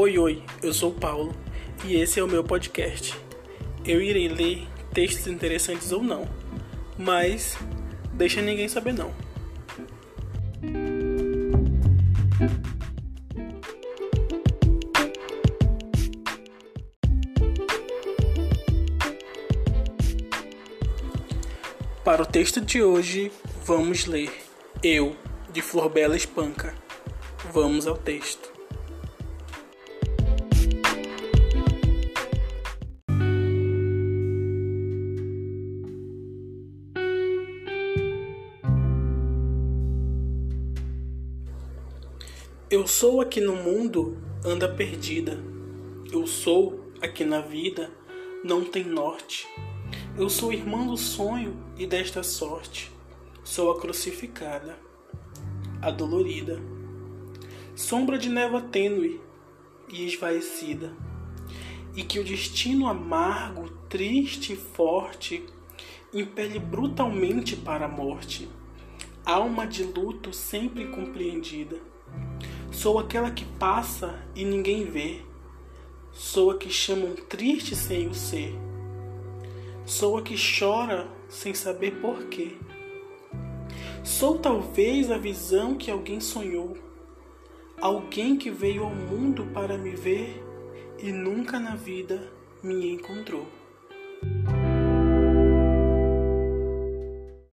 Oi, oi, eu sou Paulo e esse é o meu podcast. Eu irei ler textos interessantes ou não, mas deixa ninguém saber não. Para o texto de hoje, vamos ler Eu, de Flor Bela Espanca. Vamos ao texto. Eu sou aqui no mundo, anda perdida. Eu sou aqui na vida, não tem norte. Eu sou irmã do sonho e desta sorte. Sou a crucificada, a dolorida. Sombra de névoa tênue e esvaecida. E que o destino amargo, triste e forte impele brutalmente para a morte. Alma de luto sempre compreendida Sou aquela que passa e ninguém vê. Sou a que chamam triste sem o ser. Sou a que chora sem saber porquê. Sou talvez a visão que alguém sonhou. Alguém que veio ao mundo para me ver e nunca na vida me encontrou.